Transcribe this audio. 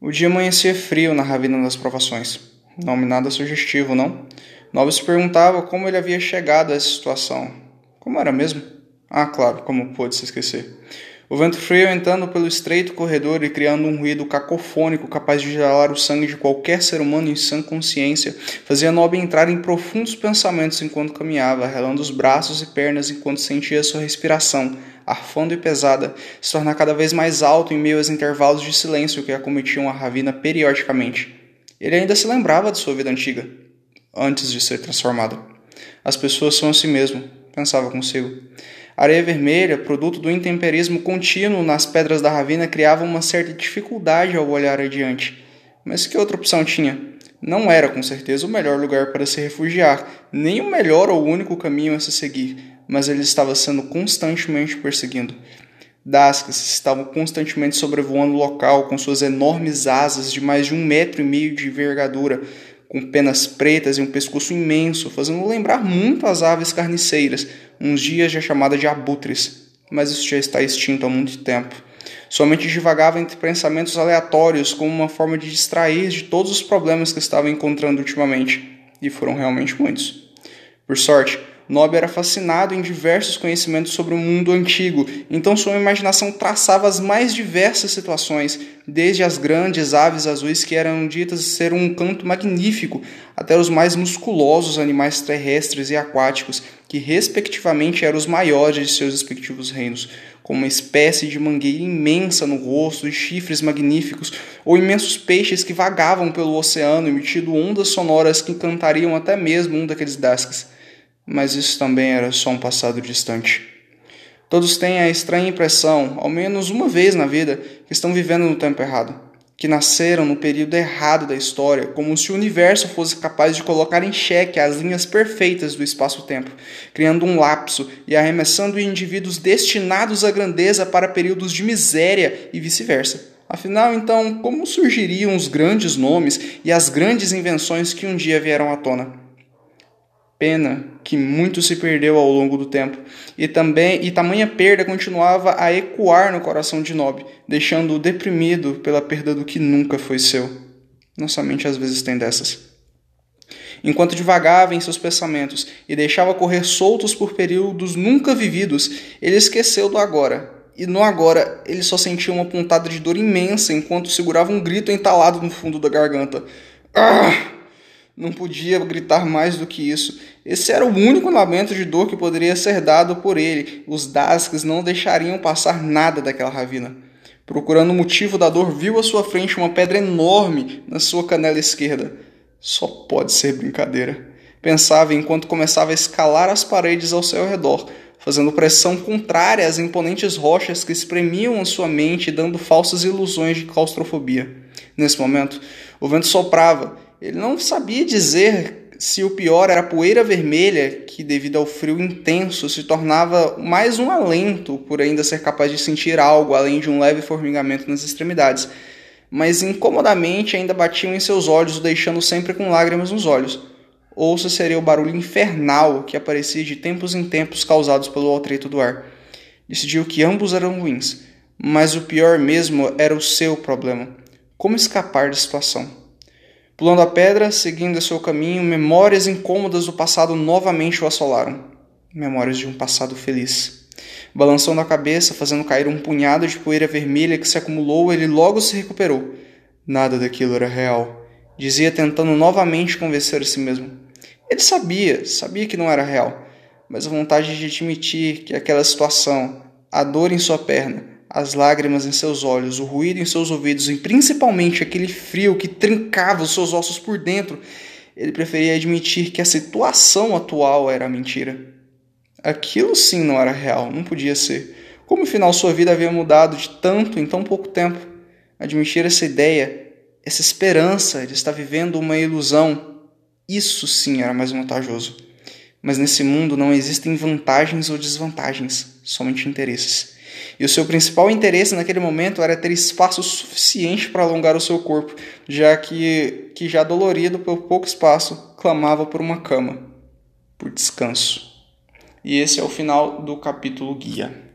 O dia amanhecia frio na ravina das provações. Nome nada sugestivo, não? Nobre se perguntava como ele havia chegado a essa situação. Como era mesmo? Ah, claro, como pôde se esquecer. O vento frio entrando pelo estreito corredor e criando um ruído cacofônico capaz de gelar o sangue de qualquer ser humano em sã consciência, fazia Nobre entrar em profundos pensamentos enquanto caminhava, relando os braços e pernas enquanto sentia sua respiração, arfando e pesada, se tornar cada vez mais alto em meio aos intervalos de silêncio que acometiam a ravina periodicamente. Ele ainda se lembrava de sua vida antiga, antes de ser transformado. As pessoas são assim mesmo, pensava consigo. Areia vermelha, produto do intemperismo contínuo nas pedras da ravina, criava uma certa dificuldade ao olhar adiante. Mas que outra opção tinha? Não era, com certeza, o melhor lugar para se refugiar, nem o melhor ou único caminho a se seguir, mas ele estava sendo constantemente perseguindo. Dascas estavam constantemente sobrevoando o local com suas enormes asas de mais de um metro e meio de envergadura, com penas pretas e um pescoço imenso, fazendo lembrar muito as aves carniceiras, uns dias já chamada de abutres, mas isso já está extinto há muito tempo. Somente divagava entre pensamentos aleatórios como uma forma de distrair de todos os problemas que estava encontrando ultimamente, e foram realmente muitos. Por sorte, Nob era fascinado em diversos conhecimentos sobre o mundo antigo, então sua imaginação traçava as mais diversas situações, desde as grandes aves azuis que eram ditas ser um canto magnífico, até os mais musculosos animais terrestres e aquáticos, que respectivamente eram os maiores de seus respectivos reinos, com uma espécie de mangueira imensa no rosto e chifres magníficos, ou imensos peixes que vagavam pelo oceano emitindo ondas sonoras que encantariam até mesmo um daqueles dascas mas isso também era só um passado distante. Todos têm a estranha impressão, ao menos uma vez na vida, que estão vivendo no tempo errado, que nasceram no período errado da história, como se o universo fosse capaz de colocar em xeque as linhas perfeitas do espaço-tempo, criando um lapso e arremessando indivíduos destinados à grandeza para períodos de miséria e vice-versa. Afinal, então, como surgiriam os grandes nomes e as grandes invenções que um dia vieram à tona? Pena que muito se perdeu ao longo do tempo, e também e tamanha perda continuava a ecoar no coração de Nob, deixando-o deprimido pela perda do que nunca foi seu. Nossa mente às vezes tem dessas. Enquanto divagava em seus pensamentos e deixava correr soltos por períodos nunca vividos, ele esqueceu do agora. E no agora ele só sentia uma pontada de dor imensa enquanto segurava um grito entalado no fundo da garganta. Ah! Não podia gritar mais do que isso. Esse era o único lamento de dor que poderia ser dado por ele. Os Dasks não deixariam passar nada daquela ravina. Procurando o motivo da dor, viu à sua frente uma pedra enorme na sua canela esquerda. Só pode ser brincadeira. Pensava enquanto começava a escalar as paredes ao seu redor, fazendo pressão contrária às imponentes rochas que espremiam a sua mente, dando falsas ilusões de claustrofobia. Nesse momento, o vento soprava ele não sabia dizer se o pior era a poeira vermelha, que devido ao frio intenso se tornava mais um alento por ainda ser capaz de sentir algo além de um leve formigamento nas extremidades, mas incomodamente ainda batiam em seus olhos, o deixando sempre com lágrimas nos olhos. Ou se seria o barulho infernal que aparecia de tempos em tempos causados pelo atrito do ar. Decidiu que ambos eram ruins, mas o pior mesmo era o seu problema. Como escapar da situação? Pulando a pedra, seguindo seu caminho, memórias incômodas do passado novamente o assolaram. Memórias de um passado feliz. Balançando a cabeça, fazendo cair um punhado de poeira vermelha que se acumulou, ele logo se recuperou. Nada daquilo era real. Dizia tentando novamente convencer a si mesmo. Ele sabia, sabia que não era real, mas a vontade de admitir que aquela situação, a dor em sua perna, as lágrimas em seus olhos, o ruído em seus ouvidos e principalmente aquele frio que trincava os seus ossos por dentro, ele preferia admitir que a situação atual era mentira. Aquilo sim não era real, não podia ser. Como afinal sua vida havia mudado de tanto em tão pouco tempo? Admitir essa ideia, essa esperança de estar vivendo uma ilusão, isso sim era mais vantajoso. Mas nesse mundo não existem vantagens ou desvantagens, somente interesses. E o seu principal interesse naquele momento era ter espaço suficiente para alongar o seu corpo, já que, que já dolorido por pouco espaço, clamava por uma cama, por descanso. E esse é o final do capítulo guia.